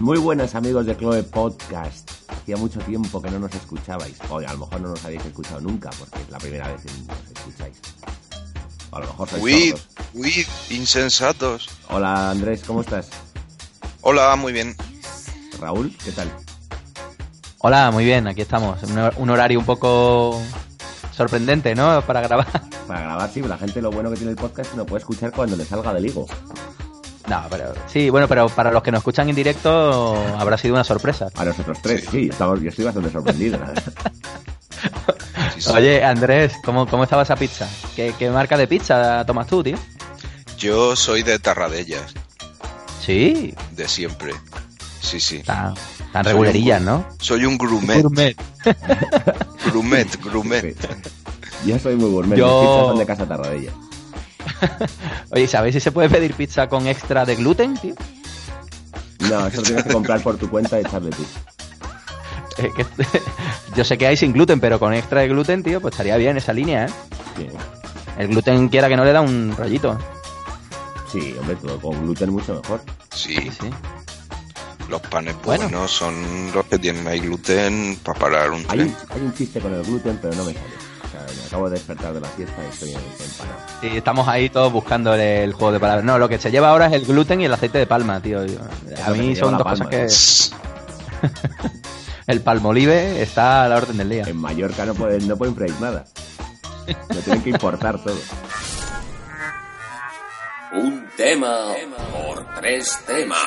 Muy buenas amigos de Chloe Podcast. Hacía mucho tiempo que no nos escuchabais. O a lo mejor no nos habéis escuchado nunca, porque es la primera vez que nos escucháis. O a lo mejor sois Uy, uy, insensatos. Hola Andrés, ¿cómo estás? Hola, muy bien. Raúl, ¿qué tal? Hola, muy bien, aquí estamos. Un, hor- un horario un poco sorprendente, ¿no? Para grabar. Para grabar, sí, la gente lo bueno que tiene el podcast es que lo puede escuchar cuando le salga del higo. No, pero sí, bueno, pero para los que nos escuchan en directo habrá sido una sorpresa. A nosotros tres, sí, estamos, yo estoy bastante sorprendido. la verdad. Oye, Andrés, ¿cómo, cómo estaba esa pizza? ¿Qué, qué marca de pizza tomas tú, tío? Yo soy de Tarradellas, Sí, de siempre. Sí, sí. tan, tan regulerillas, ¿no? Soy un grumet. Gourmet. Grumet, grumet. Sí. Yo soy muy gourmet, Yo- mis pizzas son de casa Tarradella. Oye, ¿sabéis si se puede pedir pizza con extra de gluten, tío? No, eso lo tienes que comprar por tu cuenta y echarle tú. Eh, que- yo sé que hay sin gluten, pero con extra de gluten, tío, pues estaría bien esa línea, ¿eh? Sí, El gluten quiera que no le da un rollito. sí hombre, todo con gluten mucho mejor. Sí, Sí, sí. Los panes Bueno. buenos son los que tienen ahí gluten para parar un Hay tren. un, hay un chiste con el gluten, pero no me sale. O sea, me acabo de despertar de la fiesta y estoy en empanado. Sí, estamos ahí todos buscando el, juego de palabras. No, lo que se lleva ahora es el gluten y el aceite de palma, tío. A mí son dos la cosas palma, que... El palmolive está a la orden del día. En Mallorca no pueden, no pueden freír nada. Lo tienen que importar todo. Un tema por tres temas.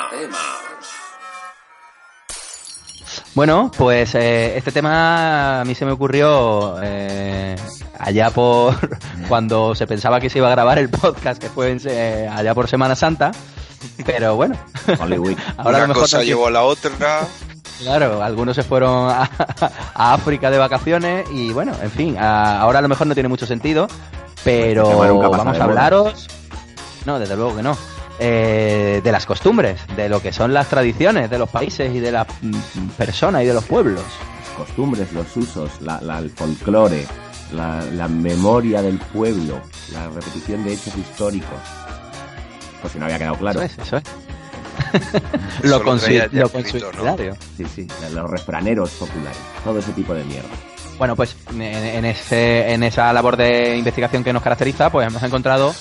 Bueno, pues eh, este tema a mí se me ocurrió eh, allá por cuando se pensaba que se iba a grabar el podcast, que fue en se- allá por Semana Santa. Pero bueno, Hollywood. ahora a Una lo mejor cosa no- llevó a la otra. Claro, algunos se fueron a, a África de vacaciones y bueno, en fin, a- ahora a lo mejor no tiene mucho sentido, pero Este vamos a hablaros, no, desde luego que no, eh, de las costumbres, de lo que son las tradiciones de los países y de las mm, personas y de los pueblos. Las costumbres, los usos, la, la- el folclore, la, la memoria del pueblo, la repetición de hechos históricos. Pues si no había quedado claro. Eso es, eso es. Lo lo. Sí, sí, los refraneros populares, todo ese tipo de mierda. Bueno, pues en, en ese, en esa labor de investigación que nos caracteriza, pues hemos encontrado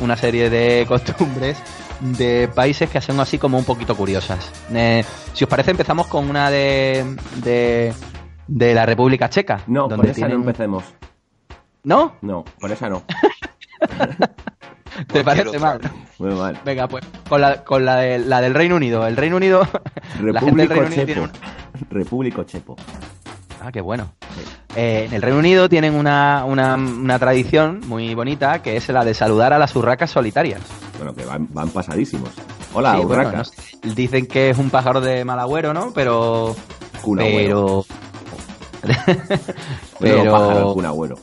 una serie de costumbres de países que son así como un poquito curiosas. Eh, si os parece, empezamos con una de, de, de la República Checa. No, por esa no empecemos. ¿No? No, por esa no. ¿Te parece otra. mal? Muy mal. Venga, pues con la, con la, de- la del Reino Unido. El Reino Unido... la gente del Repúblico Reino Unido tiene un- Repúblico Chepo. Ah, qué bueno. Eh, en el Reino Unido tienen una, una, una tradición muy bonita que es la de saludar a las urracas solitarias. Bueno, que van, van pasadísimos. Hola, Sí, bueno, urraca. no sé, dicen que es un pájaro de mal agüero, ¿no? Pero. Kun Agüero. pero. Pájaro, pero. Kun Agüero.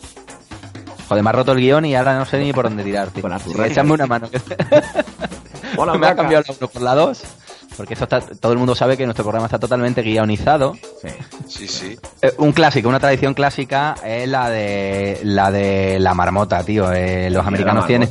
Joder, me ha roto el guion y ahora no sé ni por dónde tirar. tío. Con. Échame una mano. Hola, me ha cambiado la 1 por la 2. Porque esto está, todo el mundo sabe que nuestro programa está totalmente guionizado. Sí. Sí, sí. Eh, un clásico, una tradición clásica es la de la de la marmota, tío. Eh, los americanos tienen.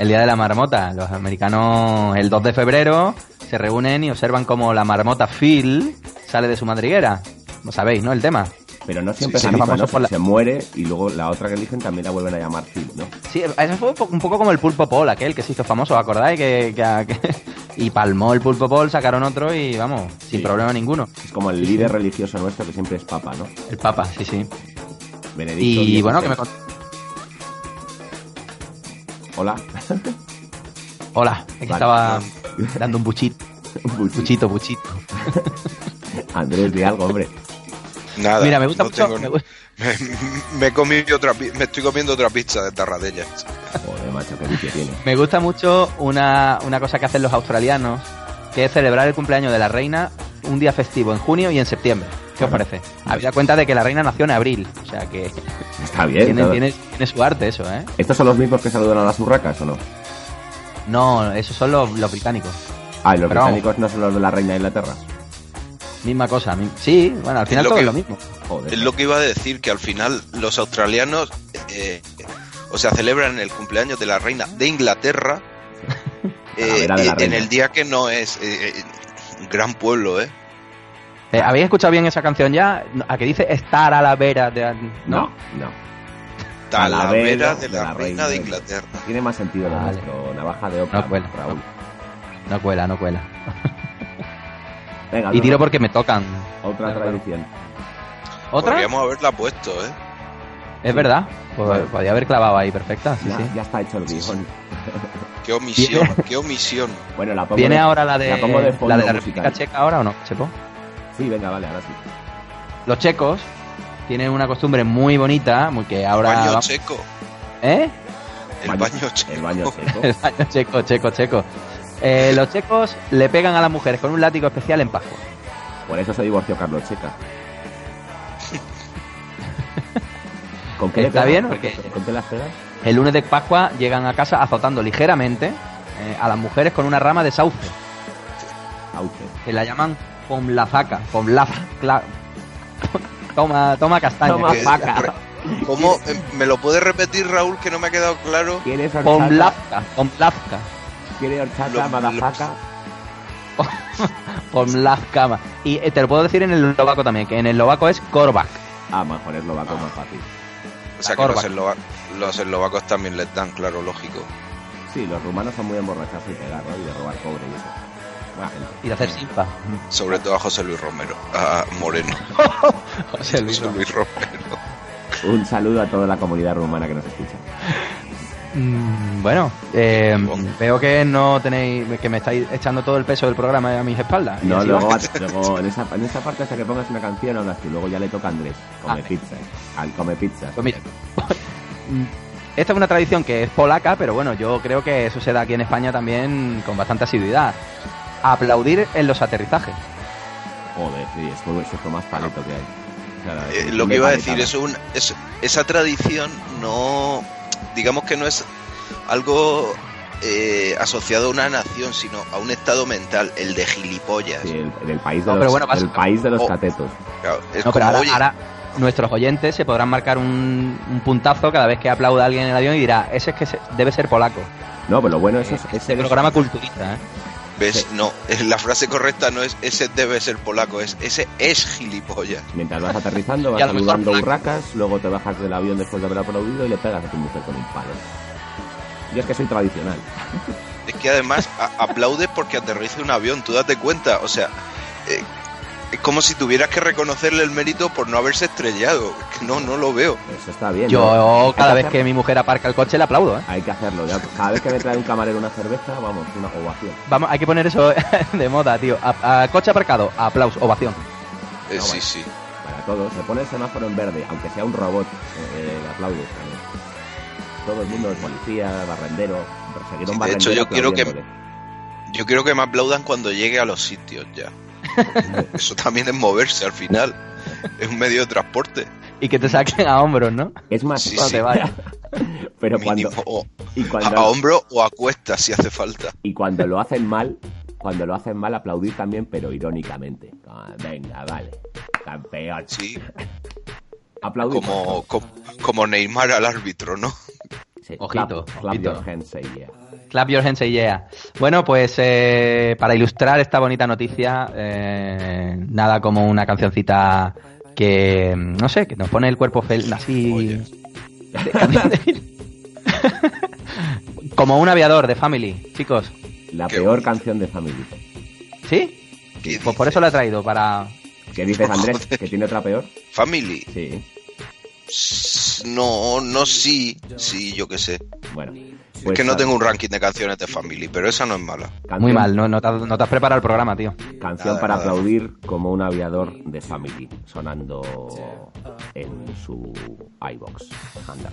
El día de la marmota. Los americanos el 2 de febrero se reúnen y observan como la marmota Phil sale de su madriguera. Lo sabéis, ¿no? El tema. Pero no siempre Sí, se famoso ¿no? la- Se muere y luego la otra que eligen también la vuelven a llamar Phil, ¿no? Sí, eso fue un po- un poco como el Pulpo Paul, aquel que se hizo famoso, ¿os ¿acordáis? Que, que- que- y palmó el Pulpo Paul, sacaron otro y vamos, sin problema ninguno. Es como el líder religioso nuestro que siempre es papa, ¿no? El Papa, sí, sí. Benedicto Y XVI. bueno, que me... Hola. Hola, es que Vale. estaba dando un buchito, Un buchito. buchito, buchito. Andrés, di algo, hombre. Nada. Mira, me gusta no mucho. tengo- me gu- Me, me he comido otra, me estoy comiendo otra pizza de Tarradellas. Joder, macho, qué vicio tiene. Me gusta mucho una, una cosa que hacen los australianos, que es celebrar el cumpleaños de la reina un día festivo en junio y en septiembre. ¿Qué os parece? Habida cuenta de que la reina nació en abril, o sea que Está bien. tiene, tiene, tiene su arte eso, ¿eh? ¿Estos son los mismos que saludan a las urracas o no? No, esos son los, los británicos. Ah, y los Pero vamos. británicos no son los de la reina de Inglaterra. Misma cosa. mi- Sí, bueno, al final lo todo que- es lo mismo. Joder. Es lo que iba a decir, que al final los australianos, eh, o sea, celebran el cumpleaños de la reina de Inglaterra eh, eh, en el día que no es eh, gran pueblo, ¿eh? Eh, ¿Habéis escuchado bien esa canción ya? ¿A que dice estar a la vera de... No, no. Talavera Talavera de la, reina de Inglaterra. Tiene más sentido lo Vale. nuestro. Navaja de Oca, No cuela. Raúl. No cuela, no cuela. Venga, Y tiro porque me tocan. Otra tradición. ¿Otra? Podríamos haberla puesto, ¿eh? Es verdad. Pues, podría haber clavado ahí, perfecta. Sí, Ya, sí. ya está hecho el guion. Qué omisión, qué omisión. Bueno, la pongo ¿Viene de- ahora la de la pongo de fondo la, de la. República Checa ahora o no, Chepo? Sí, venga, vale, ahora sí. Los checos tienen una costumbre muy bonita, muy que ahora... baño va- checo. ¿Eh? El baño checo. El baño. El baño checo, checo, checo. Eh, los checos le pegan a las mujeres con un látigo especial en Pascua. Por eso se divorció Carlos Checa. ¿Con qué le Está bien, ¿Con qué- ¿Con qué las pegas? El lunes de Pascua llegan a casa azotando ligeramente eh, a las mujeres con una rama de sauce, Auce. que la llaman pomlafaca, pomlafca. Toma, toma castaña. Toma ¿Cómo? Eh, ¿Me lo puedes repetir, Raúl, que no me ha quedado claro? ¿Quieres horchata? Pomlafca, pomlafca, ¿Quieres horchata, madafaca? pomlafca. Y eh, te lo puedo decir en el eslovaco también, que en el eslovaco es korvac. Ah, mejor es lo va más fácil. O sea, que los, eslova- los eslovacos también les dan, claro, lógico. Sí, los rumanos son muy emborrachados y pegar, ¿no? Y de robar cobre y eso. Y de hacer simpa. Sobre todo a José Luis Romero. A Moreno. José Luis. José Luis Romero. Un saludo a toda la comunidad rumana que nos escucha. Mm, bueno, eh, veo que no tenéis, que me estáis echando todo el peso del programa a mis espaldas. No, luego, va. luego en, esa, en esa parte hasta que pongas una canción hablas tú, luego ya le toca a Andrés, come Ah. pizza. Al come pizza. Pues mira, esta es una tradición que es polaca, pero bueno, yo creo que eso se da aquí en España también con bastante asiduidad. Aplaudir en los aterrizajes. Joder, sí, es, lo- es lo más paleto que hay. O sea, Eh, lo que iba a de decir es un es- esa tradición no digamos que no es algo eh, asociado a una nación sino a un estado mental el de gilipollas Sí, el, el país de No, los, pero bueno, vas- el país de los Oh. catetos. Claro, es No, pero como, ahora, oye, ahora nuestros oyentes se podrán marcar un, un puntazo cada vez que aplauda a alguien en el avión y dirá, ese es que se- debe ser polaco. No, pero lo bueno es, es, es Este programa culturista, ¿eh? Ves no la frase correcta no es ese debe ser polaco es ese es gilipollas Mientras vas aterrizando, vas saludando polaco. urracas, luego te bajas del avión después de haber aplaudido y le pegas a tu mujer con un palo. Yo es que soy tradicional. es que además aplaudes porque aterriza un avión tú date cuenta o sea eh, es como si tuvieras que reconocerle el mérito por no haberse estrellado Es que no no lo veo Eso está bien. Yo cada vez que mi mujer aparca el coche le aplaudo, ¿eh? Hay que hacerlo. ya. Cada vez que me trae un camarero una cerveza, vamos, una ovación. Vamos, hay que poner eso de moda, tío. A, a coche aparcado, aplauso, ovación. Eh, No, sí bueno. sí Para todos. Se pone el semáforo en verde, aunque sea un robot, eh, le aplaudes también. Todo el mundo, el policía, barrendero, perseguir a un Sí, de hecho, barrendero yo quiero que-. Yo quiero que me aplaudan cuando llegue a los sitios ya. Eso también es moverse al final. Es un medio de transporte. Y que te saquen a hombros, ¿no? Es más, Sí, Cuando sí. te vayas. pero cuando, Mínimo. Y a, cuando, a hombro o a cuesta si hace falta. y cuando lo hacen mal, cuando lo hacen mal, aplaudir también, pero irónicamente. Ah, venga, vale. Campeón. Sí, Aplaudir. como, como, como Neymar al árbitro, ¿no? Sí, Ojito, clap, clap ojito. your hands, yeah. Clap your hands and yeah. Bueno, pues eh, para ilustrar esta bonita noticia, eh, nada como una cancioncita que, no sé, que nos pone el cuerpo fel así... Como un aviador de Family, chicos. La Qué peor bonito. canción de Family. ¿Sí? ¿Qué Pues por eso la he traído, para... ¿Qué dices, Andrés? ¿Que tiene otra peor? Family. Sí. S- No, no, sí. Sí, yo qué sé. Bueno, Pues que no tengo un ranking de canciones de Family, pero esa no es mala. canción- Muy mal, no, no, te, has- no te has preparado el programa, tío. Canción Nada, para nada. aplaudir como un aviador de Family, sonando en su iBox. Under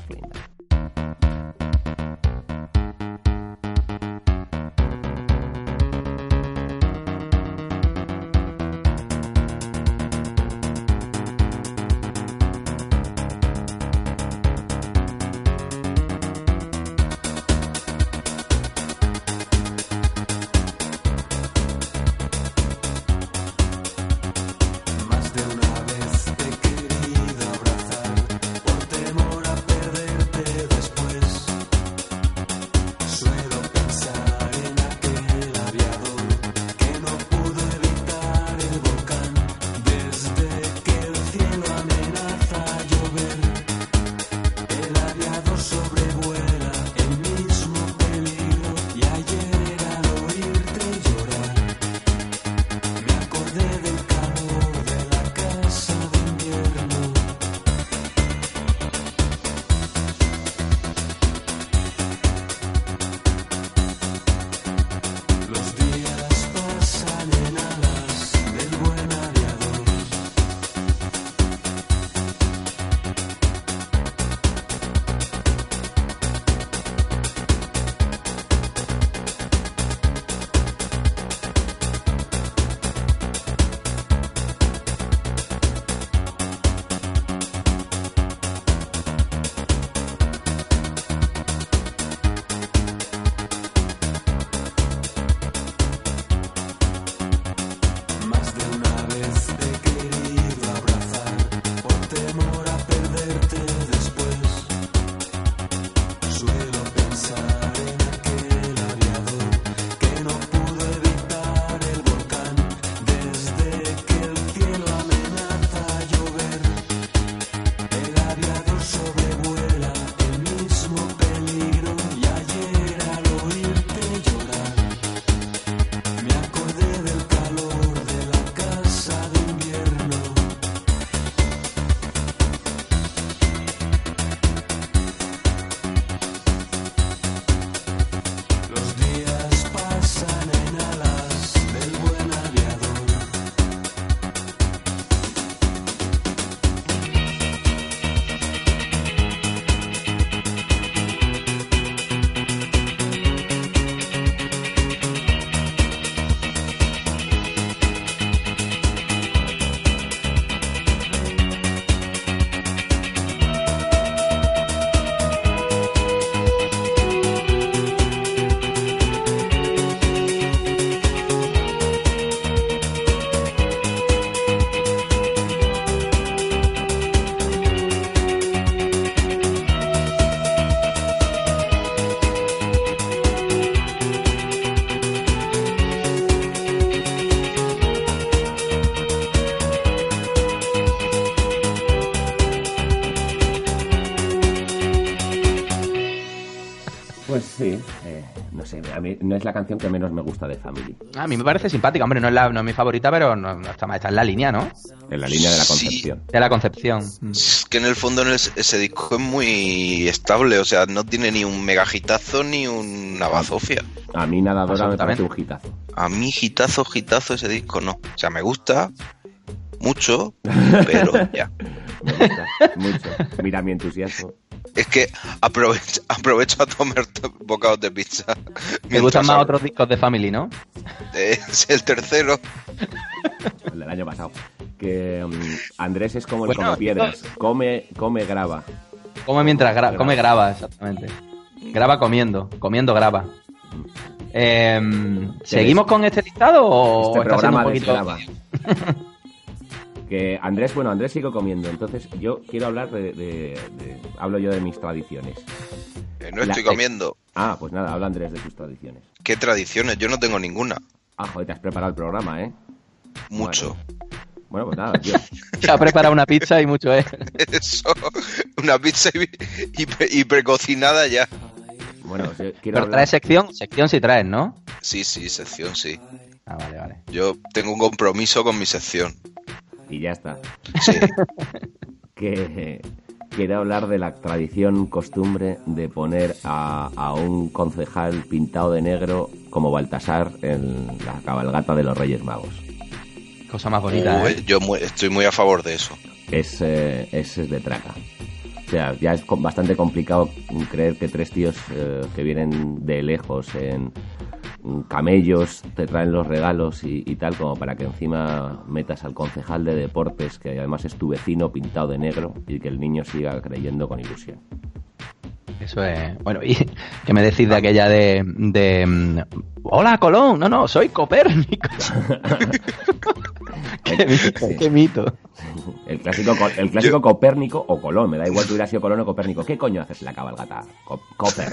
es la canción que menos me gusta de Family. A mí me parece simpática, hombre, no es, la, no es mi favorita, pero no, no está, está en la línea, ¿no? En la línea de la Sí. concepción. De la concepción. Mm. Es que en el fondo en el- ese disco es muy estable, o sea, no tiene ni un mega hitazo ni una bazofia. A mí Nadadora me parece un hitazo. A mí hitazo, hitazo ese disco no. O sea, me gusta mucho, pero ya. Me gusta mucho. Mira mi entusiasmo. Es que aprovecho, aprovecho a tomar t- bocados de pizza. Me gustan más otros discos de Family, ¿no? Es el tercero. El del año pasado. Que mm, Andrés es como el Bueno, come piedras. Come, come, graba. Come mientras graba, come graba, exactamente. Graba comiendo, comiendo graba. Em, ¿Seguimos con este listado o Este está programa un poquito... Que Andrés, bueno, Andrés sigo comiendo. Entonces yo quiero hablar de, de- de- Hablo yo de mis tradiciones. Eh, no La- estoy comiendo. Ah, pues nada, habla Andrés de tus tradiciones. ¿Qué tradiciones? Yo no tengo ninguna. Ah, joder, te has preparado el programa, ¿eh? Mucho. Bueno, pues nada, yo. Se ha preparado una pizza y mucho ¿eh? es. Eso. Una pizza y, y pre- y precocinada ya. Bueno, yo quiero Pero hablar. traes sección, sección sí traes, ¿no? Sí, sí, sección, sí. Ah, vale, vale. Yo tengo un compromiso con mi sección. Y ya está. Que. quiero hablar de la tradición, costumbre de poner a, a un concejal pintado de negro como Baltasar en la cabalgata de los Reyes Magos. Cosa más bonita, Uy, ¿eh? Yo mu- estoy muy a favor de eso. Es, eh, es, es de traca. O sea, ya es bastante complicado creer que tres tíos eh, que vienen de lejos en camellos te traen los regalos y, y tal, como para que encima metas al concejal de deportes, que además es tu vecino pintado de negro, y que el niño siga creyendo con ilusión. Eso es. Bueno, y que me decís de aquella de. de mm, Hola, Colón. No, no, soy Copérnico. qué, mito, qué mito. El clásico, co- el clásico Copérnico o Colón, me da igual que hubiera sido Colón o Copérnico. ¿Qué coño haces en la cabalgata? Co- Copper.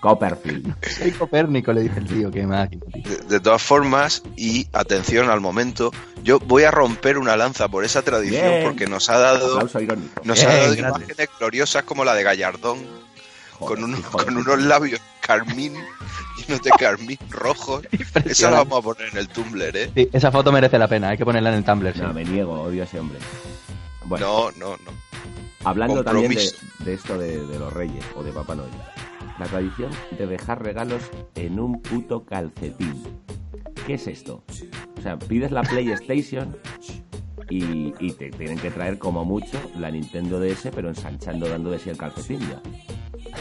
Copperfield. Soy Copérnico, le dice el tío. Qué máquina. De, de todas formas, y atención al momento, yo voy a romper una lanza por esa tradición Bien. porque nos ha dado, nos ha dado imágenes gloriosas como la de Gallardón, Joder, con, unos, con unos labios carmín, llenos de carmín rojos. Esa la vamos a poner en el Tumblr, ¿eh? Sí, esa foto merece la pena, hay que ponerla en el Tumblr. sí. No, me niego, odio a ese hombre. Bueno, No, no, no. hablando también de, compromiso. de esto de, de los reyes o de Papá Noel. La tradición de dejar regalos en un puto calcetín. ¿Qué es esto? O sea, pides la PlayStation y, y te tienen que traer como mucho la Nintendo DS, pero ensanchando, dando de sí el calcetín ya.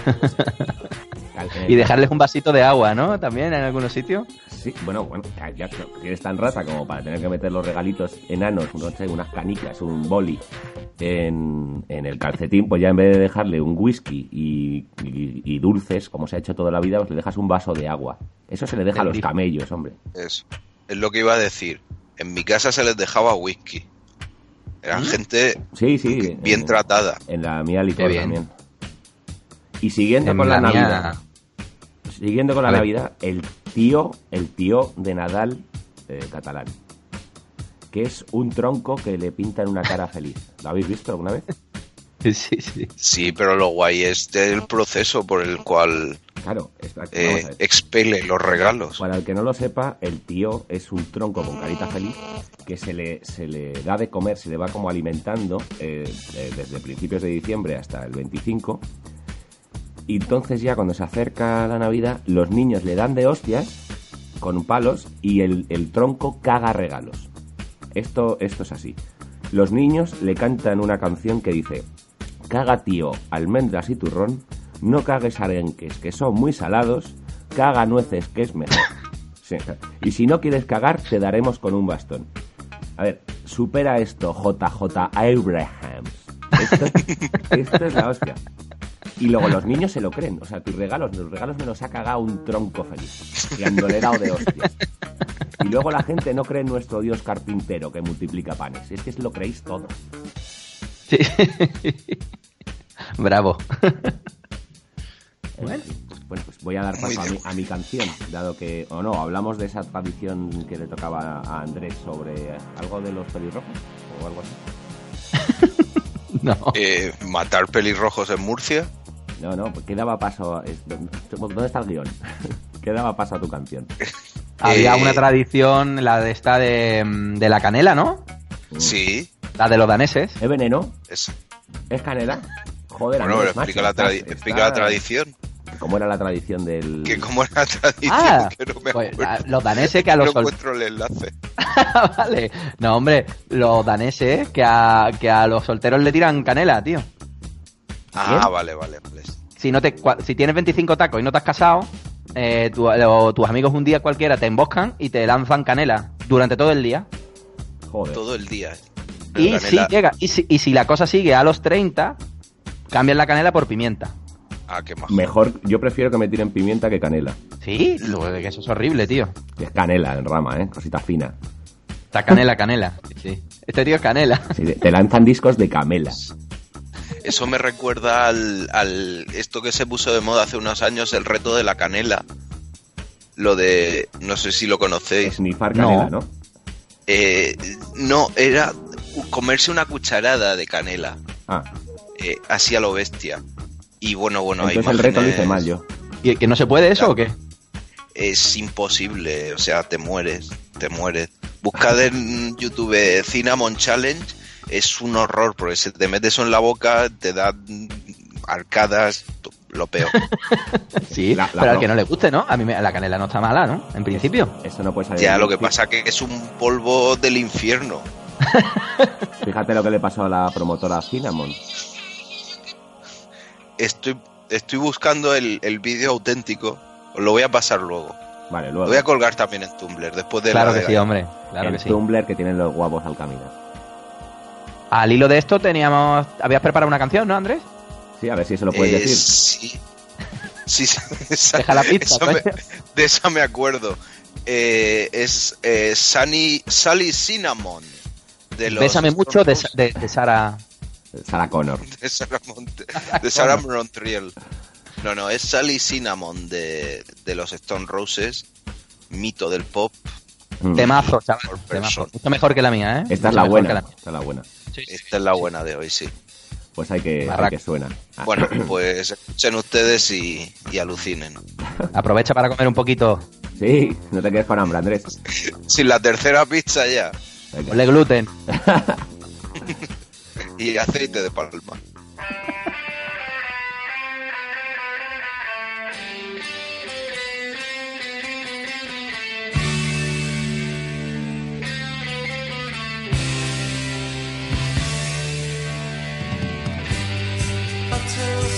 Y dejarles un vasito de agua, ¿no? También en algunos sitios. Sí, bueno, bueno, ya, que eres tan rata como para tener que meter los regalitos enanos, no sé, unas canicas, un boli en, en el calcetín, pues ya en vez de dejarle un whisky y, y- y dulces, como se ha hecho toda la vida, pues le dejas un vaso de agua. Eso se le deja a los camellos, hombre. Eso. Es lo que iba a decir. En mi casa se les dejaba whisky. Eran gente Sí, sí. bien en, tratada. En la mía licor también. Y siguiendo En con la, la mía- Navidad. Siguiendo con la. Navidad, el tío, el tío de Nadal eh, catalán. Que es un tronco que le pintan una cara feliz. ¿Lo habéis visto alguna vez? Sí, sí. Sí, pero lo guay es el proceso por el cual Claro, eh, expele los regalos. Para el que no lo sepa, el tío es un tronco con carita feliz que se le, se le da de comer, se le va como alimentando eh, eh, desde principios de diciembre hasta el 25. Entonces ya cuando se acerca la Navidad, los niños le dan de hostias con palos y el, el tronco caga regalos. Esto, esto es así. Los niños le cantan una canción que dice, caga tío, almendras y turrón, no cagues arenques que son muy salados, caga nueces que es mejor. Sí, Y si no quieres cagar, te daremos con un bastón. A ver, supera esto, JJ Abrahams. Esto, esto es la hostia. Y luego los niños se lo creen. O sea, tus regalos, los regalos me los ha cagado un tronco feliz. Y andolera de hostias. Y luego la gente no cree en nuestro dios carpintero que multiplica panes. Es que lo creéis todo. Sí. Bravo. Bueno, bueno, pues voy a dar paso a mi, a mi canción, dado que, o no, hablamos de esa tradición que le tocaba a Andrés sobre algo de los pelirrojos o algo así. No. Eh, matar pelirrojos en Murcia. No, no, pues ¿qué daba paso? a- es- ¿Dónde está el guion? ¿Qué daba paso a tu canción? Había Eh, una tradición, la de esta de, mm, de la canela, ¿no? Sí, La de los daneses. ¿Es veneno? es, ¿Es canela? Joder, bueno, pero explica, la, tradi- estás- explica la tradición. ¿Cómo era la tradición del...? Que como era la tradición, Ah, que no me pues, los daneses que a no los sol- encuentro el enlace. vale. No, hombre, los daneses que a, que a los solteros le tiran canela, tío. Ah, ¿Bien? vale, vale, vale. Si no te si tienes 25 tacos y no te has casado, eh, tu- o tus amigos un día cualquiera te emboscan y te lanzan canela durante todo el día. Joder. Todo el día. Y Pero si llega, y si, y si la cosa sigue a los 30, cambian la canela por pimienta. Ah, qué majo. Mejor, yo prefiero que me tiren pimienta que canela. Sí, lo de que eso es horrible, tío. Es canela en rama, ¿eh? Cosita fina. Está canela, canela. Sí. Este tío es canela. Sí, te- te lanzan discos de camela. Eso me recuerda al, al esto que se puso de moda hace unos años, el reto de la canela. Lo de, no sé si lo conocéis. Snifar No. canela, ¿no? Eh, no, era comerse una cucharada de canela, Ah, eh, así a lo bestia. Y bueno, bueno, hay entonces el reto lo hice imágenes- mal yo. ¿Y que no se puede eso o qué? Es imposible, o sea, te mueres, te mueres. Buscad en YouTube Cinnamon Challenge es un horror, porque si te metes eso en la boca, te da arcadas, lo peor. Sí, La- la pero al que no le guste, ¿no? A mí me- la canela no está mala, ¿no? En principio. Eso no puede salir. ya, lo que pasa que es un polvo del infierno. Fíjate lo que le pasó a la promotora Cinnamon. Estoy, estoy buscando el, el vídeo auténtico, os lo voy a pasar luego. Vale, Lo luego. voy a colgar también en Tumblr, después de Claro la que de sí, la- hombre. Claro en que sí. Tumblr que tienen los guapos al caminar. Al hilo de esto teníamos... ¿Habías preparado una canción, no, Andrés? Sí, a ver si eso lo puedes Eh, decir. Sí. Sí, sí, esa- Deja la pizza, esa me- de esa me acuerdo. Eh, es eh, Sunny, Sally Cinnamon. De los Bésame mucho de, de, de Sara... Sarah Connor. De Sarah, Mont- de Sarah Montreal. No, no, es Sally Cinnamon de, de los Stone Roses, mito del pop. Mm. Temazo, chaval. Temazo. Mucho mejor que la mía, ¿eh? Esta es la buena. la. Esta es la buena. Esta es la buena de hoy, sí. Pues hay que, hay que suena. Ah, Bueno, pues escuchen ustedes y, y alucinen. Aprovecha para comer un poquito. Sí, no te quedes con hambre, Andrés. Sin la tercera pizza ya. Venga. Ponle gluten. Y aceite de palma. to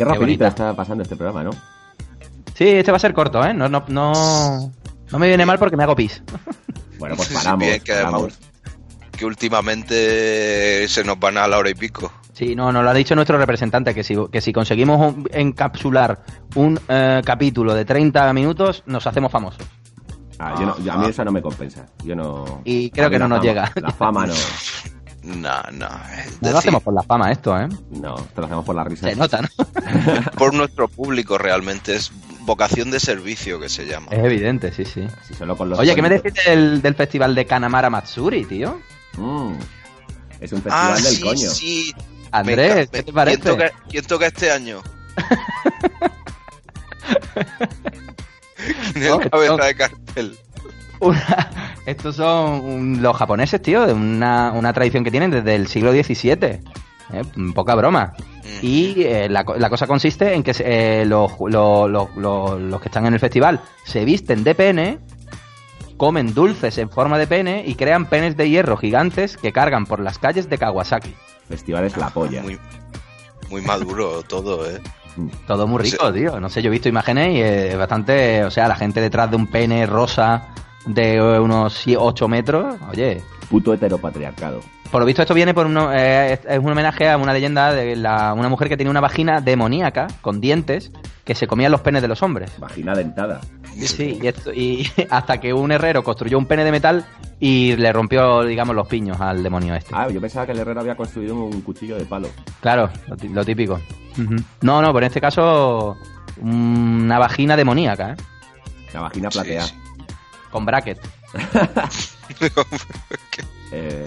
Qué rapidito está pasando este programa, ¿no? Sí, este va a ser corto, ¿eh? No, no, no, no me viene mal porque me hago pis. Bueno, pues Sí, paramos. bien, que además- paramos. Que últimamente se nos van a la hora y pico. Sí, no, nos lo ha dicho nuestro representante, que si, que si conseguimos un- encapsular un eh, capítulo de 30 minutos, nos hacemos famosos. Ah, yo no- yo- a mí eso no me compensa. Yo no. Y creo que no nos fama- llega. La fama no. No, no. es No lo decir, hacemos por la fama esto, ¿eh? No, te lo hacemos por la risa. Se nota, ¿no? por nuestro público realmente. Es vocación de servicio que se llama. Es evidente, sí, sí. Si solo con los Oye, ¿qué me decís del, del festival de Kanamara Matsuri, tío? Mm, Es un festival Ah, del sí, coño. sí. Andrés, Me ¿qué te parece? ¿quién toca, quién toca este año? ¿Quién es No, el cabeza no. de cartel? Una- estos son un- los japoneses, tío, de una, una tradición que tienen desde el siglo XVII. ¿eh? Poca broma. Y eh, la, la cosa consiste en que se- eh, los, los- los- los- los que están en el festival se visten de pene, comen dulces en forma de pene y crean penes de hierro gigantes que cargan por las calles de Kawasaki. Festival es la polla. Muy, muy maduro todo, ¿eh? Todo muy rico, tío. No sé, yo he visto imágenes y es bastante. O sea, la gente detrás de un pene rosa de eh, unos 8 metros. Oye, Puto heteropatriarcado. por lo visto, esto viene por uno, eh, es, es un homenaje a una leyenda de la, una mujer que tenía una vagina demoníaca con dientes que se comían los penes de los hombres. Vagina dentada. Sí, y, esto- y hasta que un herrero construyó un pene de metal y le rompió, digamos, los piños al demonio este. Ah, yo pensaba que el herrero había construido un cuchillo de palo. Claro, lo, tí- lo típico. No, no, pero en este caso, una vagina demoníaca, ¿eh? La vagina Sí, plateada. sí. Con bracket. Eh,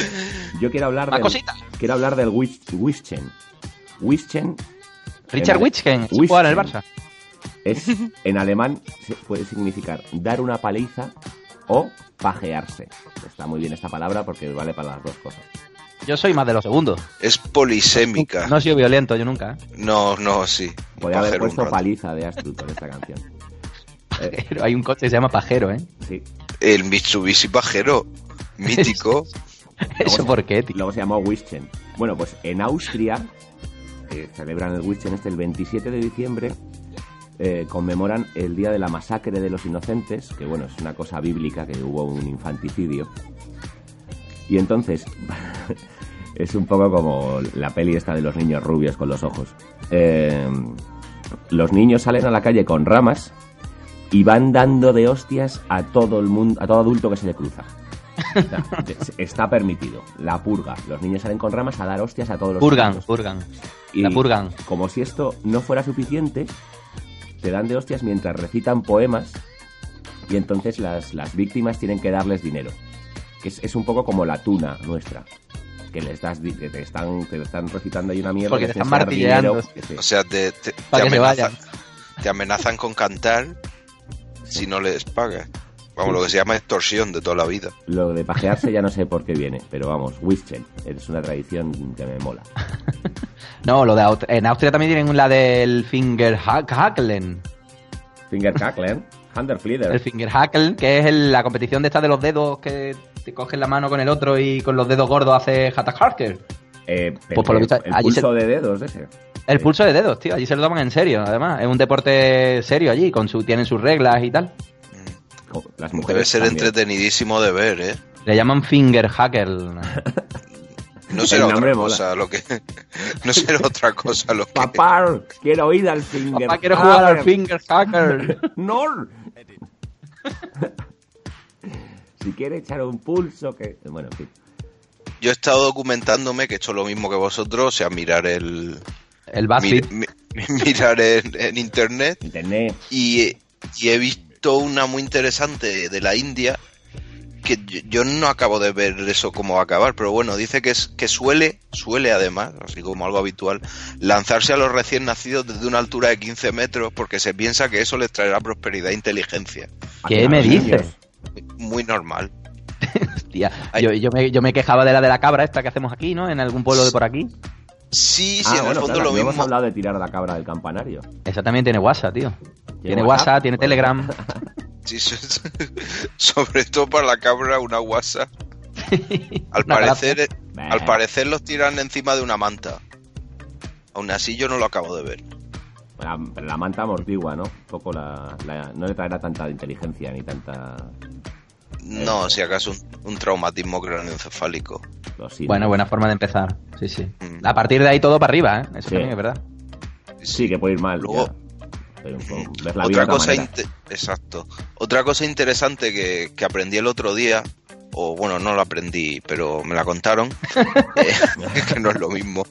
yo quiero hablar del, cositas. quiero hablar del Wis- Wischen. Wischen Richard en- Witschken, Witschen. juega en el Barça. es en alemán puede significar dar una paliza o pajearse. Está muy bien esta palabra porque vale para las dos cosas. Yo soy más de los segundos. Es polisémica. No he sido violento, yo nunca. ¿eh? No, no, sí. Podría haber puesto paliza de Astrud con esta canción. Hay un coche que se llama Pajero, ¿eh? sí. El Mitsubishi Pajero, mítico. ¿Eso por qué, tío? Luego se llamó Wischen. Bueno, pues en Austria eh, celebran el Wischen este el 27 de diciembre. eh, conmemoran el día de la masacre de los inocentes, que bueno, es una cosa bíblica, que hubo un infanticidio. Y entonces, es un poco como la peli esta de los niños rubios con los ojos. Eh, los niños salen a la calle con ramas y van dando de hostias a todo el mundo, a todo adulto que se le cruza. Está permitido. La purga. Los niños salen con ramas a dar hostias a todos los Purgan, adultos. purgan. Y La purgan. Como si esto no fuera suficiente, te dan de hostias mientras recitan poemas y entonces las, las víctimas tienen que darles dinero. Que es, es un poco como la tuna nuestra. Que les das, di- que te están, te están recitando ahí una mierda. Porque te están martilleando. dinero. O sea, te, te- amenazan, te amenazan con cantar si no les pagas. Vamos, lo que se llama extorsión de toda la vida. Lo de pajearse ya no sé por qué viene, pero vamos, Wischel. Es una tradición que me mola. No, lo de Aust- en Austria también tienen la del Fingerhacklen. Fingerkacklen, El Handerflieder. Fingerhacklen, que es el- la competición de esta de los dedos que te coges la mano con el otro y con los dedos gordos hace Hacker. Eh, pero Pues por lo visto, el allí pulso se- de dedos ese. El pulso de dedos, tío. Allí se lo toman en serio, además. Es un deporte serio allí, con su, tienen sus reglas y tal. Co- Las mujeres Debe ser también. entretenidísimo de ver, ¿eh? Le llaman Fingerhacker. No será otra mola. cosa lo que. No será otra cosa lo que. Papá, quiero ir al Finger. Papá, quiero jugar al Fingerhacker. ¡No! si quiere echar un pulso, que. Bueno, en fin. Yo he estado documentándome, que he hecho lo mismo que vosotros, o sea, mirar el. El BuzzFeed. mi- mirar en, en internet Internet. y, y he visto una muy interesante de la India que yo, yo no acabo de ver eso cómo va a acabar, pero bueno, dice que es que suele, suele además, así como algo habitual, lanzarse a los recién nacidos desde una altura de 15 metros porque se piensa que eso les traerá prosperidad e inteligencia. ¿Qué A me dices? Muy normal. Hostia, yo, yo me, yo me quejaba de la de la cabra esta que hacemos aquí, ¿no? En algún pueblo de por aquí. Sí, sí, Ah, en el fondo claro, lo no hemos mismo. hablado de tirar a la cabra del campanario. Esa también tiene WhatsApp, tío. Tiene WhatsApp? WhatsApp, tiene Bueno. Telegram. Sí, sobre todo para la cabra, una WhatsApp. Al Una parecer, Bah. al parecer los tiran encima de una manta. Aún así yo no lo acabo de ver. La, la manta amortigua, ¿no? Un poco la, la- No le traerá tanta inteligencia ni tanta. No, si acaso un, un traumatismo craneoencefálico. Bueno, ¿no? buena forma de empezar. Sí, sí. Mm. A partir de ahí todo para arriba, ¿eh? Eso Sí. también es verdad. Sí, que puede ir mal. Luego- la Otra cosa, exacto. Otra cosa interesante que, que aprendí el otro día, o bueno, no lo aprendí, pero me la contaron, eh, que no es lo mismo.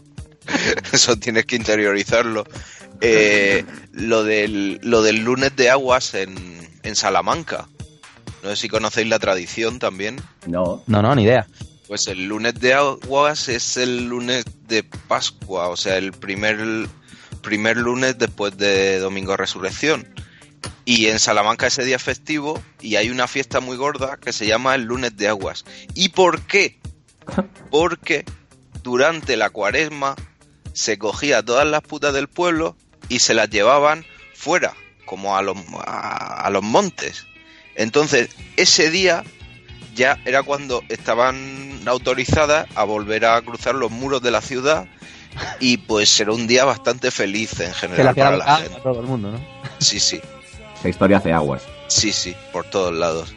Eso tienes que interiorizarlo. Eh, lo, del, lo del lunes de aguas en, en Salamanca. No sé si conocéis la tradición también. No. No, no, ni idea. Pues el lunes de aguas es el lunes de Pascua, o sea, el primer, primer lunes después de Domingo de Resurrección. Y en Salamanca ese día es festivo y hay una fiesta muy gorda que se llama el lunes de aguas. ¿Y por qué? Porque durante la cuaresma se cogía a todas las putas del pueblo y se las llevaban fuera, como a los, a, a los montes. Entonces, ese día ya era cuando estaban autorizadas a volver a cruzar los muros de la ciudad y pues era un día bastante feliz en general hacía para la la a gente. todo el mundo, ¿no? Sí, sí. Esa historia hace aguas. Sí, sí, por todos lados.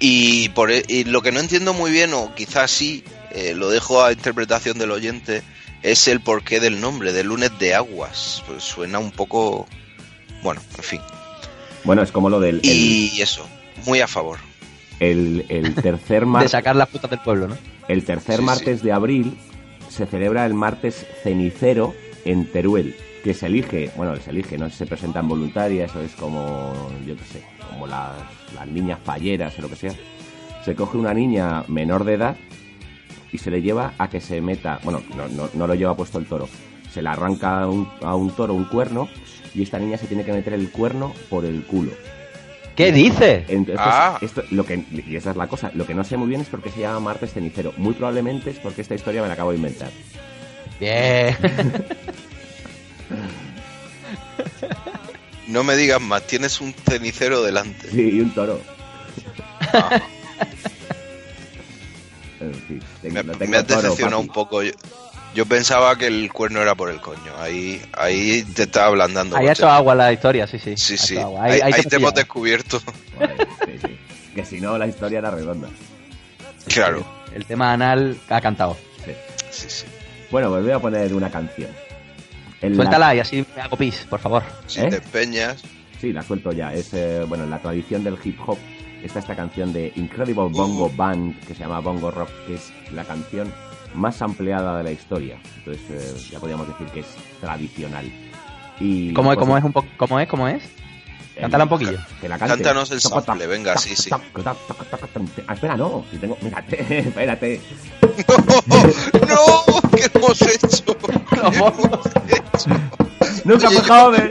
Y, por, e- y lo que no entiendo muy bien, o quizás sí, eh, lo dejo a interpretación del oyente, es el porqué del nombre, de lunes de aguas. Pues suena un poco... Bueno, en fin. Bueno, es como lo del el, Y eso, muy a favor. el- el tercer De martes. sacar las putas del pueblo, ¿no? El tercer Sí, martes de abril se celebra el martes cenicero en Teruel, que se elige, bueno, se elige, no se presentan voluntarias, eso es como, yo qué sé, como las, las niñas falleras o lo que sea. Se coge una niña menor de edad y se le lleva a que se meta, bueno, no, no, no lo lleva puesto el toro, se le arranca a un, a un toro un cuerno y esta niña se tiene que meter el cuerno por el culo. ¿Qué dice? Entonces, Ah. esto, lo que, y esa es la cosa, lo que no sé muy bien es por qué se llama martes cenicero. Muy probablemente es porque esta historia me la acabo de inventar. Bien. No me digas más, tienes un cenicero delante. Sí, y un toro. En fin, tengo- Me, no tengo me has toro, decepcionado un poco. Yo, yo pensaba que el cuerno era por el coño. Ahí, ahí te estaba ablandando. Ahí ha hecho agua la historia, sí, sí. Sí, sí. agua. Ahí, Ahí, ahí ahí te te hemos descubierto. Joder, sí, sí. Que si no, la historia era redonda. claro. El tema anal ha cantado. Sí. Sí, sí. Bueno, pues voy a poner una canción. En la- Suéltala y así me hago pis, por favor. Si ¿Eh? te empeñas. Sí, la suelto ya. Es, eh, bueno, en la tradición del hip hop está esta canción de Incredible Bongo Band que se llama Bongo Rock, que es la canción más ampliada de la historia. Entonces, eh, ya podríamos decir que es tradicional. Y, ¿Cómo es? pues, ¿Cómo es? Un po ¿Cómo es? ¿Cómo es? Cántala un poquillo. Que la cante. Cántanos el sample, venga, sí, sí. Ah, espera, no. Si tengo... Mírate, espérate. ¡No! ¿Qué hemos hecho? ¿Qué hemos hecho? Nunca fue yo- joven.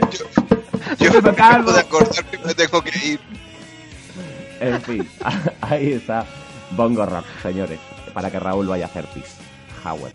Yo Yo me me acabo calmo. de acordar que me tengo que ir. En fin, ahí está Bongo Rock, señores. Para que Raúl vaya a hacer pis. Howard.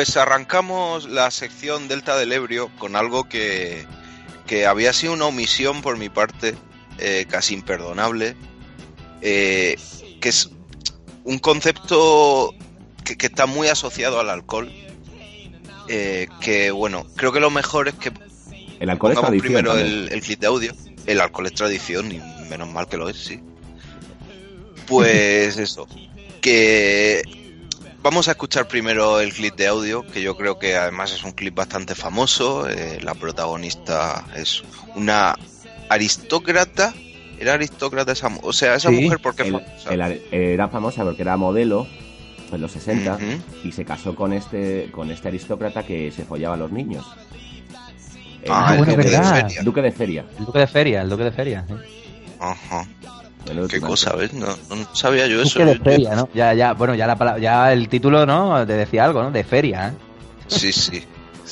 Pues arrancamos la sección Delta del Ebrio con algo que, que había sido una omisión por mi parte, eh, casi imperdonable, eh, que es un concepto que, que está muy asociado al alcohol. eh, que bueno, creo que lo mejor es que El alcohol es pongamos primero el clip de audio. El alcohol es tradición y menos mal que lo es, sí. Pues eso, que vamos a escuchar primero el clip de audio, que yo creo que además es un clip bastante famoso. eh, la protagonista es una aristócrata. Era aristócrata esa, mu- o sea, esa Sí, mujer porque El- famosa. el era famosa porque era modelo en los 60 Ujú. y se casó con este con este aristócrata que se follaba a los niños. El Ah, el bueno, duque de feria. Duque de Feria. El duque de feria, el duque de feria. ¿eh? Ajá. Menudo Qué cosa, ¿ves? No, no sabía yo eso. De feria, ¿no? Ya, ya, bueno, ya, la, pala- ya el título, ¿no? Te decía algo, ¿no? De feria, ¿eh? Sí, sí.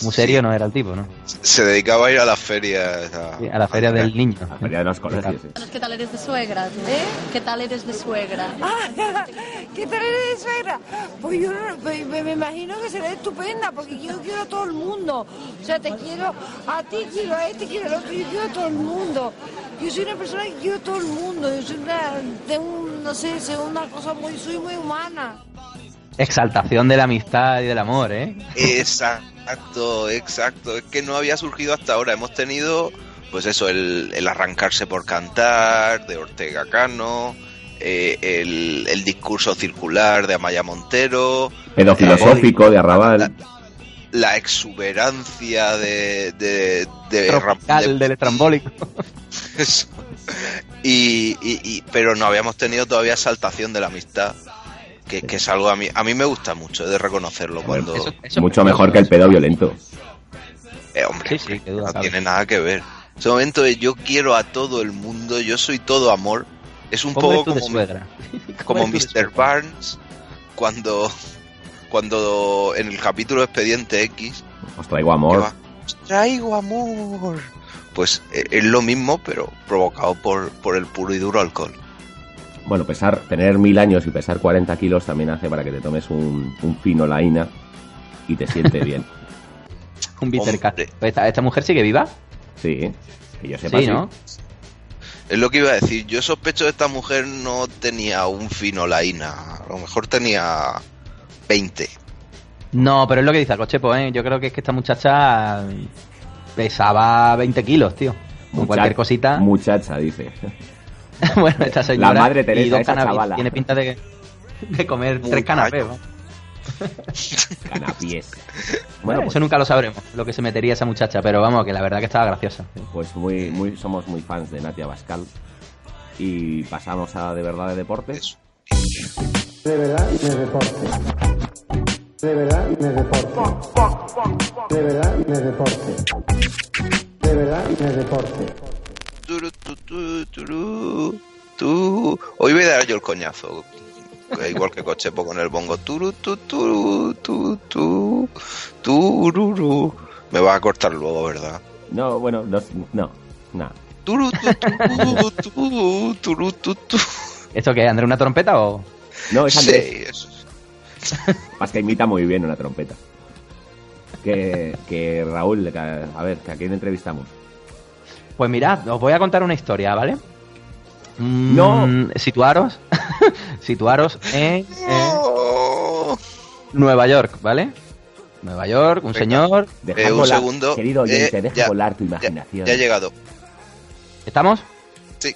Muy serio no era el tipo, ¿no? Se dedicaba a ir a las ferias. A, Sí, A la feria del niño. La feria de los colegios. sí. ¿Qué tal eres de suegra? ¿Eh? ¿Qué tal eres de suegra? ¿Qué tal eres de suegra? Pues yo pues me imagino que será estupenda, porque yo quiero a todo el mundo. O sea, te quiero a ti, quiero a este, quiero al otro, yo quiero a todo el mundo. Yo soy una persona que quiero a todo el mundo. Yo soy una, de un, no sé, soy una cosa muy, soy muy humana. Exaltación de la amistad y del amor, ¿eh? Exacto, exacto. Es que no había surgido hasta ahora. Hemos tenido, pues eso, el, el arrancarse por cantar de Ortega Cano, eh, el, el discurso circular de Amaya Montero, Pedo filosófico de Arrabal. la exuberancia de, de, de Tropical de- del estrambólico. Eso. Y, y- y- pero no habíamos tenido todavía exaltación de la amistad. Que, que es algo a mí, a mí me gusta mucho, he de reconocerlo. Cuando, Eso- eso- Mucho mejor que el pedo violento. Eh, hombre, Sí, sí, hombre, qué duda no tiene nada que ver. Ese momento de yo quiero a todo el mundo, yo soy todo amor, es un ¿Cómo eres poco como, como ¿Cómo eres tú de Mr. Barnes cuando, cuando en el capítulo Expediente X Os traigo amor. "Os traigo amor. Pues eh, es lo mismo, pero provocado por, por el puro y duro alcohol. Bueno, pesar, tener mil años y pesar 40 kilos también hace para que te tomes un, un fino laína y te siente bien. Un bitter cat. Hombre. ¿Esta, ¿Esta mujer sigue viva? Sí, que yo sepa. Sí, ¿no? Es lo que iba a decir. Yo sospecho que esta mujer no tenía un fino laína. A lo mejor tenía 20. No, pero es lo que dice Cochepo, ¿eh? Yo creo que es que esta muchacha pesaba 20 kilos, tío. Con Mucha- cualquier cosita. Muchacha, dice. bueno, esta señora. La madre Teresa, y dos esa. Tiene pinta de, de comer Muy tres canapés. ¿no? Canapiés. Bueno, Bueno, pues, eso nunca lo sabremos, lo que se metería esa muchacha, pero vamos, que la verdad que estaba graciosa. pues muy, muy, somos muy fans de Natia Bascal. Y pasamos a de verdad de deportes. Eso. De verdad de deporte. De verdad de deporte. De verdad de deporte. De verdad de deporte. Turu, tu, tu, turu, tu. Hoy voy a dar yo el coñazo. Igual que Cochepo con el bongo. Turu, tu, turu, tu, tu, tururu. Me va a cortar luego, ¿verdad? No, bueno, no, no, no. Turu, tu, tu, tu, turu, tu, tu. ¿Esto qué? ¿André una trompeta o.? No, es Sí, Andrés. eso. Más que imita muy bien una trompeta. Que, que Raúl, que- a ver, que a quién entrevistamos. Pues mirad, os voy a contar una historia, ¿vale? Mm, No. Situaros. situaros en, en. Nueva York, ¿vale? Nueva York, un Venga. señor. Deja Eh, un volar, segundo. Querido oyente, Eh, deja ya, volar tu Ya, imaginación. ya ha llegado. ¿Estamos? Sí.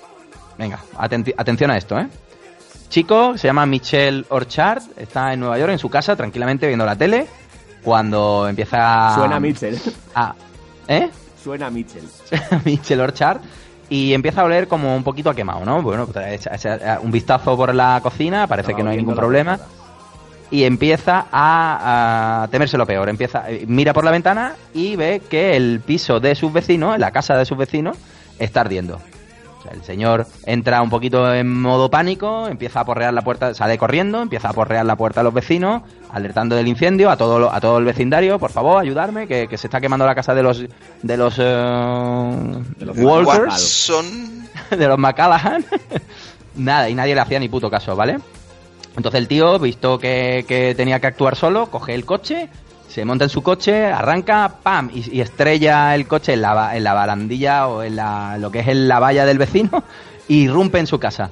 Venga, atención a esto, ¿eh? Chico, se llama Michelle Orchard, está en Nueva York en su casa tranquilamente viendo la tele cuando empieza Suena Mitchell. a... ¿Eh? Suena Mitchell. Michel Orchard y empieza a oler como un poquito a quemado, ¿no? Bueno, pues echa- echa un vistazo por la cocina, parece que no hay ningún problema y empieza a, a temerse lo peor. Empieza, eh, mira por la ventana y ve que el piso de sus vecinos, la casa de sus vecinos, está ardiendo. O sea, el señor entra un poquito en modo pánico, empieza a porrear la puerta, sale corriendo, empieza a porrear la puerta a los vecinos, alertando del incendio a todo lo- a todo el vecindario, por favor, ayudarme, que, que se está quemando la casa de los de los, eh, los Walters, Watson. de los McCallaghan. Nada, y nadie le hacía ni puto caso, ¿vale? Entonces el tío, visto que, que tenía que actuar solo, coge el coche, se monta en su coche, arranca, ¡pam! Y, estrella el coche en la, en la barandilla o en la, lo que es en la valla del vecino y irrumpe en su casa.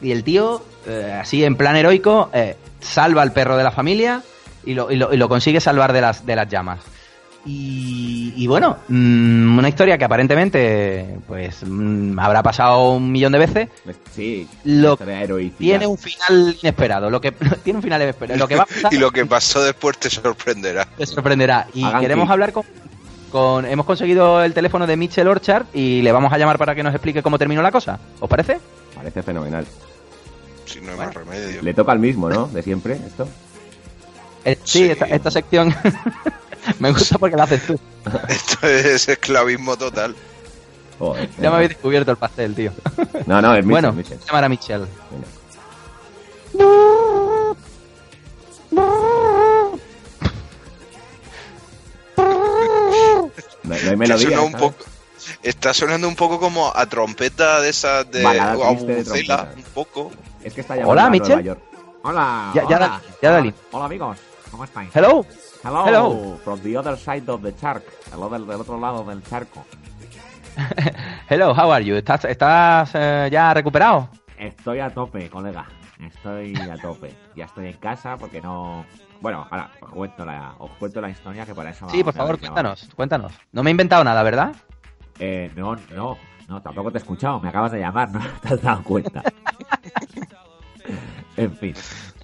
Y el tío, eh, así en plan heroico, eh, salva al perro de la familia y lo, y lo- y lo consigue salvar de las, de las llamas. Y, y bueno, mm, una historia que aparentemente pues mm, habrá pasado un millón de veces, Sí, Lo- tiene un final inesperado. Lo que tiene un final inesperado. Lo que va a pasar Y lo que pasó después te sorprenderá. te sorprenderá. Y Hagan queremos hablar con, con. Hemos conseguido el teléfono de Mitchell Orchard y le vamos a llamar para que nos explique cómo terminó la cosa. ¿Os parece? Parece fenomenal. Si no hay más remedio. Le toca al mismo, ¿no? De siempre, esto. Eh, sí, Sí. Esta, esta sección me gusta porque la haces tú. Esto es esclavismo total. Joder, Ya me habéis descubierto el pastel, tío. No, no, es Mitchell, bueno, a llamar a Mitchell. Venga. No, no hay melodía. suena un ¿sabes? poco, está sonando un poco como a trompeta de esas de Balada o a triste de un poco. Es que está llamando Hola, a Nueva Mitchell. York. Hola. Ya- ya hola. da- ya da link. Hola, amigos. ¿Cómo estáis? Hello. Hello. Hello. From the other side of the shark. Hello del, del otro lado del charco. Hello, how are you? ¿Estás, estás eh, ya recuperado? Estoy a tope, colega. Estoy a tope. Ya estoy en casa porque no. Bueno, ahora os cuento la, os cuento la historia que para eso. Sí, por favor, cuéntanos, cuéntanos. No me he inventado nada, ¿verdad? Eh, no, no, no, tampoco te he escuchado. Me acabas de llamar, no te has dado cuenta. en fin,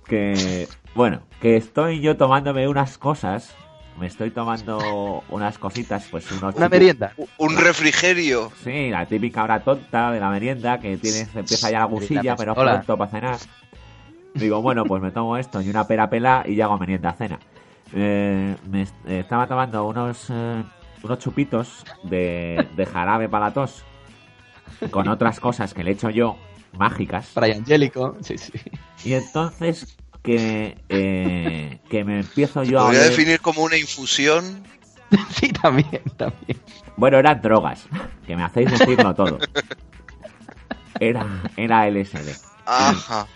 que. Bueno, que estoy yo tomándome unas cosas. Me estoy tomando unas cositas, pues unos. Una merienda. Un refrigerio. Sí, la típica hora tonta de la merienda que tienes, empieza ya la gusilla, pero pronto para cenar. Digo, bueno, pues me tomo esto y una pera pela y ya hago merienda cena. Eh, me eh, estaba tomando unos, eh, unos chupitos de, de jarabe para la tos con otras cosas que le echo yo, mágicas. Fray Angélico. Sí, sí. Y entonces que, eh, que me empiezo yo a Podría oler- definir como una infusión. Sí, también, también. Bueno, eran drogas, que me hacéis decirlo todo. Era, era LSD. Ajá.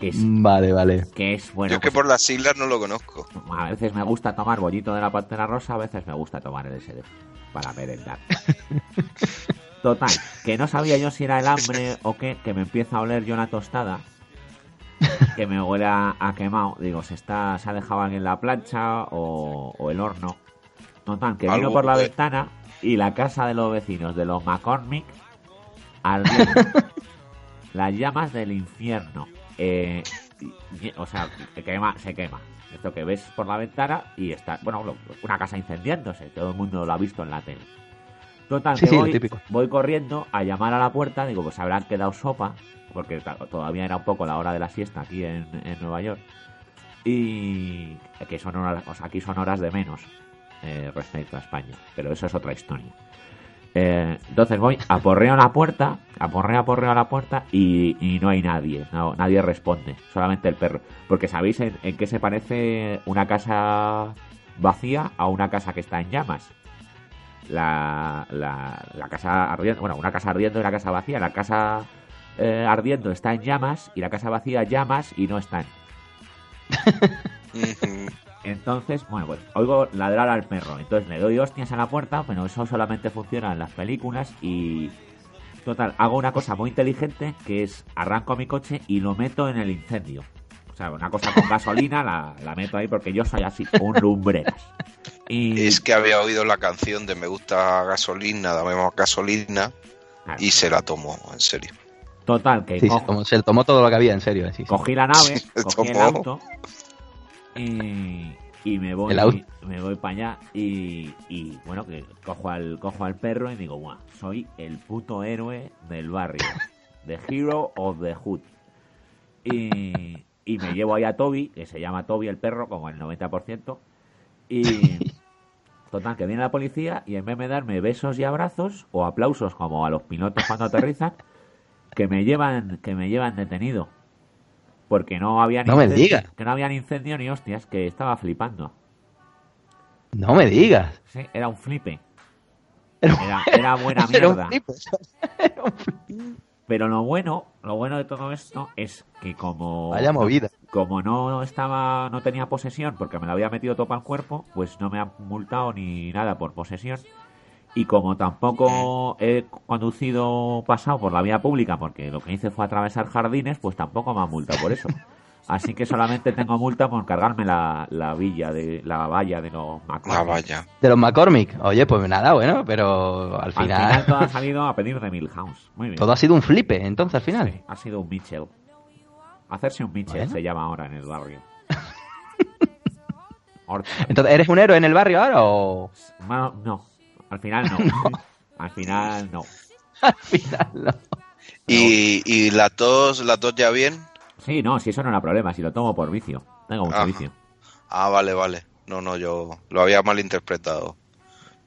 Que es, Vale, vale. que es bueno. Yo es que pues, por las siglas no lo conozco. A veces me gusta tomar bollito de la pantera rosa, a veces me gusta tomar LSD para merendar. Total, que no sabía yo si era el hambre o qué, que me empieza a oler yo una tostada, que me huele a, quemado. Digo, ¿se, está, ¿se ha dejado alguien la plancha o, o el horno? Total, que vino por la eh. ventana y la casa de los vecinos de los McCormick ardiendo. Las llamas del infierno. Eh, y- y- o sea, se quema, se quema. Esto que ves por la ventana y está, bueno, una casa incendiándose. Todo el mundo lo ha visto en la tele. Total, Sí, que sí, voy, voy corriendo a llamar a la puerta. Digo, pues habrán quedado sopa. Porque todavía era un poco la hora de la siesta aquí en, en Nueva York. Y que son horas, o sea, aquí son horas de menos eh, respecto a España. Pero eso es otra historia. Eh, entonces voy, aporreo a la puerta, aporreo, aporreo a la puerta y, y no hay nadie, no, nadie responde, solamente el perro. Porque sabéis en, en qué se parece una casa vacía a una casa que está en llamas. La, la, la casa ardiendo, bueno, una casa ardiendo y una casa vacía. La casa eh, ardiendo está en llamas y la casa vacía llamas y no están. Entonces, bueno, pues oigo ladrar al perro. Entonces le doy hostias a la puerta, pero eso solamente funciona en las películas y... Total, hago una cosa muy inteligente que es arranco mi coche y lo meto en el incendio. O sea, una cosa con gasolina la, la meto ahí porque yo soy así, un lumbreras. Y Es que había oído la canción de Me gusta gasolina, dame más gasolina. Claro. Y se la tomó, en serio. total, que Sí, cojo- se, tomó, se tomó todo lo que había, en serio. sí, sí. cogí la nave, Sí, cogí el auto y, y me voy me voy para allá y, y, bueno que cojo al cojo al perro y digo, guau, soy el puto héroe del barrio, the hero of the hood. Y, y me llevo ahí a Toby, que se llama Toby el perro, como el 90%, y total que viene la policía y en vez de darme besos y abrazos o aplausos como a los pilotos cuando aterrizan, que me llevan que me llevan detenido. Porque no había No me digas. que no había ni incendio ni hostias, que estaba flipando. No me digas. Sí, era un flipe. Era, Era, era buena era un mierda. flipe. Pero lo bueno, lo bueno de todo esto es que como Vaya movida. como no estaba, no tenía posesión porque me lo había metido todo el cuerpo, pues no me han multado ni nada por posesión. Y como tampoco he conducido pasado por la vía pública porque lo que hice fue atravesar jardines, pues tampoco me han multado por eso. Así que solamente tengo multa por cargarme la, la villa de la valla de los Macron. La valla. De los McCormick. Oye, pues nada, bueno, pero al Al final, final todo ha salido a pedir de Milhouse. Muy bien. todo ha sido un flipe, entonces al final. Sí, ha sido un Mitchell. Hacerse un Mitchell Bueno. se llama ahora en el barrio. Entonces, ¿eres un héroe en el barrio ahora o...? No, al final no. Al final no. Al final no. ¿Y, y la tos, la tos ya bien? Sí, no, si eso no era problema, si lo tomo por vicio. Tengo mucho Ajá. vicio. Ah, vale, vale. No, no, yo lo había malinterpretado.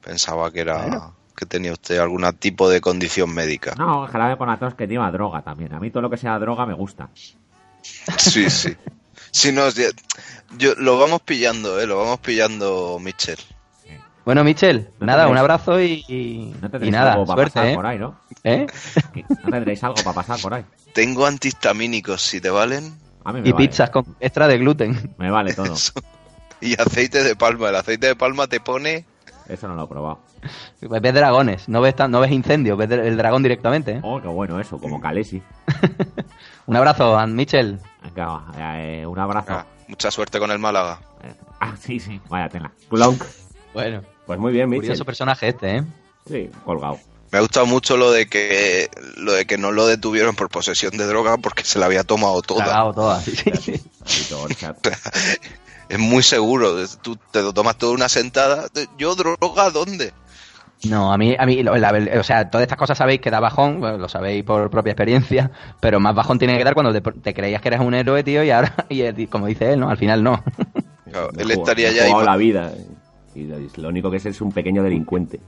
Pensaba que era que tenía usted algún tipo de condición médica. No, jarabe con la tos que lleva droga también. A mí todo lo que sea droga me gusta. Sí, sí. Sí, no, yo, lo vamos pillando, ¿eh? Lo vamos pillando, Michel. Bueno, Michel, No nada, tendréis- un abrazo y, y, No y tendréis nada, algo para suerte, pasar ¿eh? por ahí, ¿no? ¿Eh? No tendréis algo para pasar por ahí. Tengo antihistamínicos, si te valen. A mí me Y vale. pizzas con extra de gluten. Me vale todo. Eso. Y aceite de palma. El aceite de palma te pone... Eso no lo he probado. Ves dragones, no ves, tan- no ves incendios, ves el dragón directamente. ¿eh? Oh, qué bueno eso, como Kalesi. Un abrazo, Aunt Michel. Venga, va, eh, un abrazo. Ah, mucha suerte con el Málaga. Eh, Ah, sí, sí, vaya tela. Bueno, Pues muy bien, Mitchell. curioso personaje este, ¿eh? Sí, colgado. Me ha gustado mucho lo de que lo de que no lo detuvieron por posesión de droga porque se la había tomado toda. Tragado toda. sí. Es muy seguro. Tú te lo tomas toda una sentada. ¿Yo droga dónde? No, a mí, a mí, lo- la- o sea, todas estas cosas sabéis que da bajón, bueno, lo sabéis por propia experiencia, pero más bajón tiene que dar cuando te, te creías que eres un héroe, tío, y ahora, y el- como dice él, ¿no? Al final no. Claro, él estaría ya la vida. Y lo- único que es es un pequeño delincuente.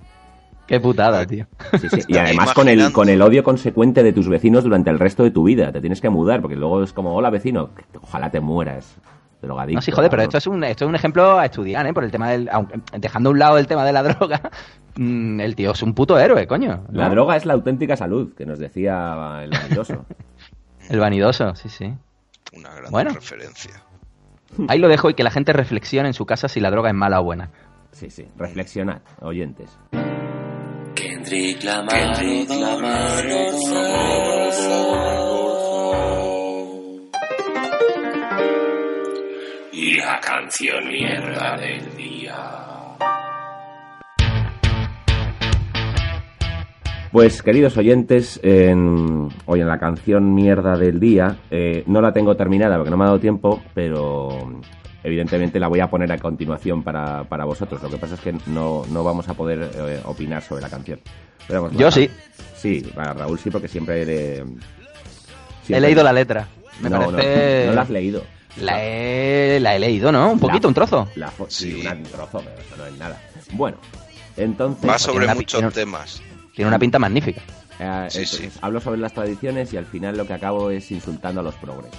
Qué putada, tío. Sí, sí. Y además con el, con el odio consecuente de tus vecinos durante el resto de tu vida. Te tienes que mudar, porque luego es como, hola vecino, ojalá te mueras. Drogadicto. No, sí, joder, pero esto es un, esto es un ejemplo a estudiar, ¿eh? Por el tema del, aunque, dejando a un lado el tema de la droga, mm, el tío es un puto héroe, coño. ¿no? La droga es la auténtica salud, que nos decía el vanidoso. El vanidoso, sí, sí. Una gran Bueno. referencia. Ahí lo dejo y que la gente reflexione en su casa si la droga es mala o buena. Sí, sí. Reflexionad, oyentes. Kendrick Lamar, Kendrick Lamar. Y la canción mierda del día. Pues queridos oyentes, en- hoy en la canción mierda del día, eh, no la tengo terminada porque no me ha dado tiempo, pero evidentemente la voy a poner a continuación para, para vosotros. Lo que pasa es que no, no vamos a poder eh, opinar sobre la canción. Pero vamos, Yo sí. Sí, para Raúl sí, porque siempre... le- He leído la letra. Me no, no, parece... no la has leído. La he, la he leído, ¿no? Un poquito, La- un trozo. La sí, Sí. una- un trozo, pero eso no es nada. Bueno, entonces... Va tiene sobre una- muchos tiene- temas. Tiene una pinta magnífica. Eh, Sí, entonces, sí. hablo sobre las tradiciones y al final lo que acabo es insultando a los progres.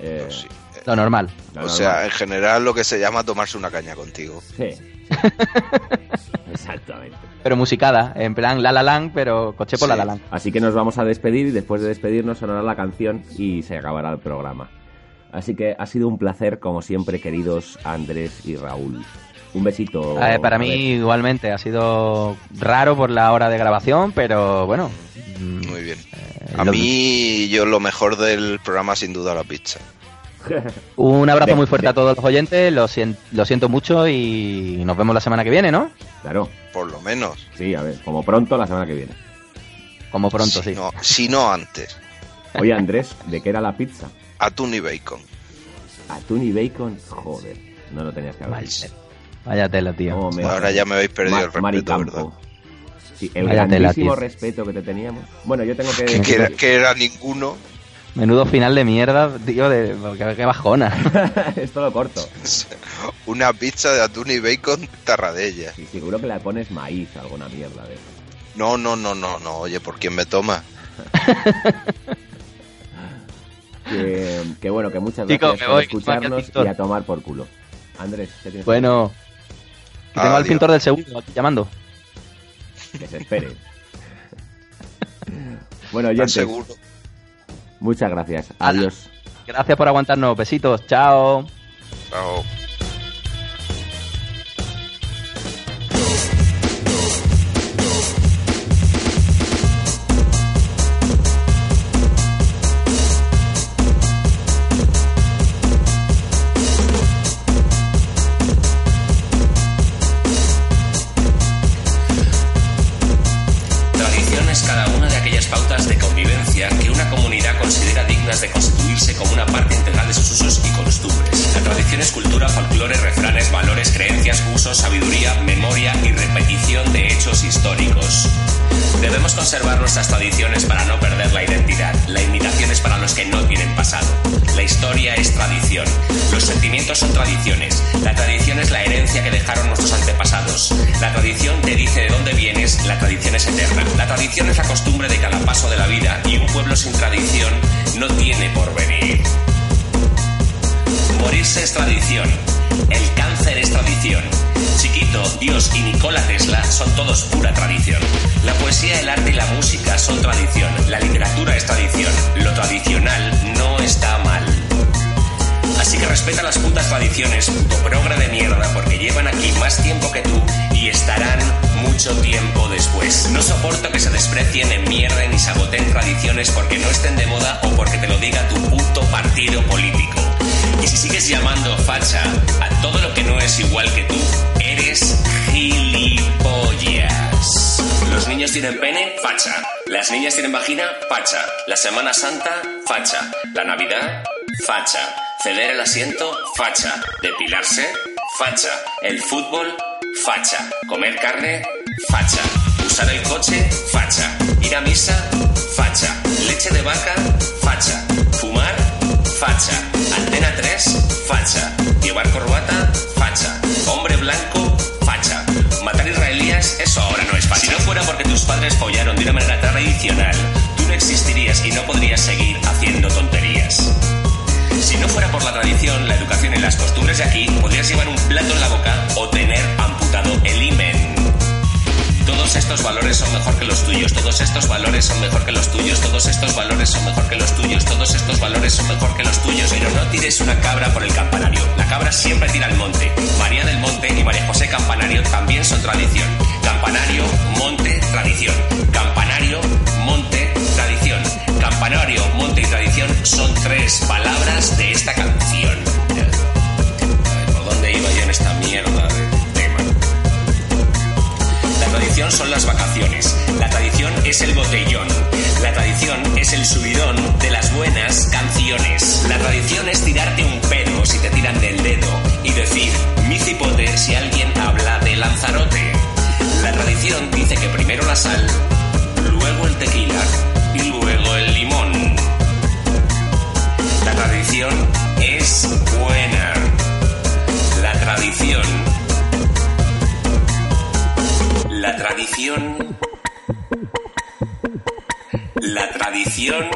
Eh, Pues sí. Lo normal. lo O normal. sea, en general lo que se llama tomarse una caña contigo. Sí. Exactamente. Pero musicada, en plan La La Land, pero coche por Sí. La La Land. Así que nos vamos a despedir y después de despedirnos sonará la canción y se acabará el programa. Así que ha sido un placer, como siempre, queridos Andrés y Raúl. Un besito. Eh, para mí igualmente ha sido raro por la hora de grabación, pero bueno. Muy bien. eh, A lo- mí, yo lo mejor del programa, sin duda, la pizza. Un abrazo De- muy fuerte de- a todos los oyentes, lo, sien- lo siento mucho y nos vemos la semana que viene, ¿no? Claro, Por lo menos. sí, a ver, como pronto la semana que viene. Como pronto, si sí. No, si no antes. Oye, Andrés, ¿de qué era la pizza? Atún y bacon. Atún y bacon, joder, no lo tenías que haber Vaya, dicho. vaya tela, tío. Me- Ahora ya me habéis perdido Ma- el respeto. ¿verdad? Sí, el Vaya tela, grandísimo tío. respeto que te teníamos. Bueno, yo tengo que... Que, que era, que era ninguno. Menudo final de mierda, tío, de, qué, qué bajona. Esto lo corto. Una pizza de atún y bacon tarradella. Sí, seguro que le pones maíz a alguna mierda de eso. No, no, no, no, no. Oye, ¿por quién me toma? que, que bueno, que muchas Chicos, gracias me por escucharnos y a tomar por culo. Andrés, ¿qué tienes? Bueno, que tengo al pintor del segundo aquí llamando. Que se espere. bueno, ¿Estás oyentes, seguro? Muchas gracias. Adiós. Gracias por aguantarnos. Besitos. Chao. Chao. Facha. El fútbol, facha. Comer carne, facha. Usar el coche, facha. Ir a misa, facha. Leche de vaca, facha. Fumar, facha. Antena 3, facha. Llevar corbata, facha. Hombre blanco, facha. Matar israelíes, eso ahora no es fácil. Si no fuera porque tus padres follaron de una manera tradicional, tú no existirías y no podrías seguir haciendo tonterías. Si no fuera por la tradición, la educación y las costumbres de aquí, podrías llevar un estos valores son mejor que los tuyos, todos estos valores son mejor que los tuyos, todos estos valores son mejor que los tuyos, todos estos valores son mejor que los tuyos, pero no tires una cabra por el campanario. La cabra siempre tira al monte. María del Monte y María José Campanario también son tradición. Campanario, monte, tradición. Campanario, monte, tradición. Campanario, monte y tradición son tres palabras de esta canción. ¿Por dónde iba yo en esta mierda son las vacaciones. La tradición es el botellón. La tradición es el subidón de las buenas canciones. La tradición es tirarte un pedo si te tiran del dedo y decir mi cipote si alguien habla de Lanzarote. La tradición dice que primero la sal, luego el tequila y luego el limón. La tradición es buena. La tradición la tradición. La tradición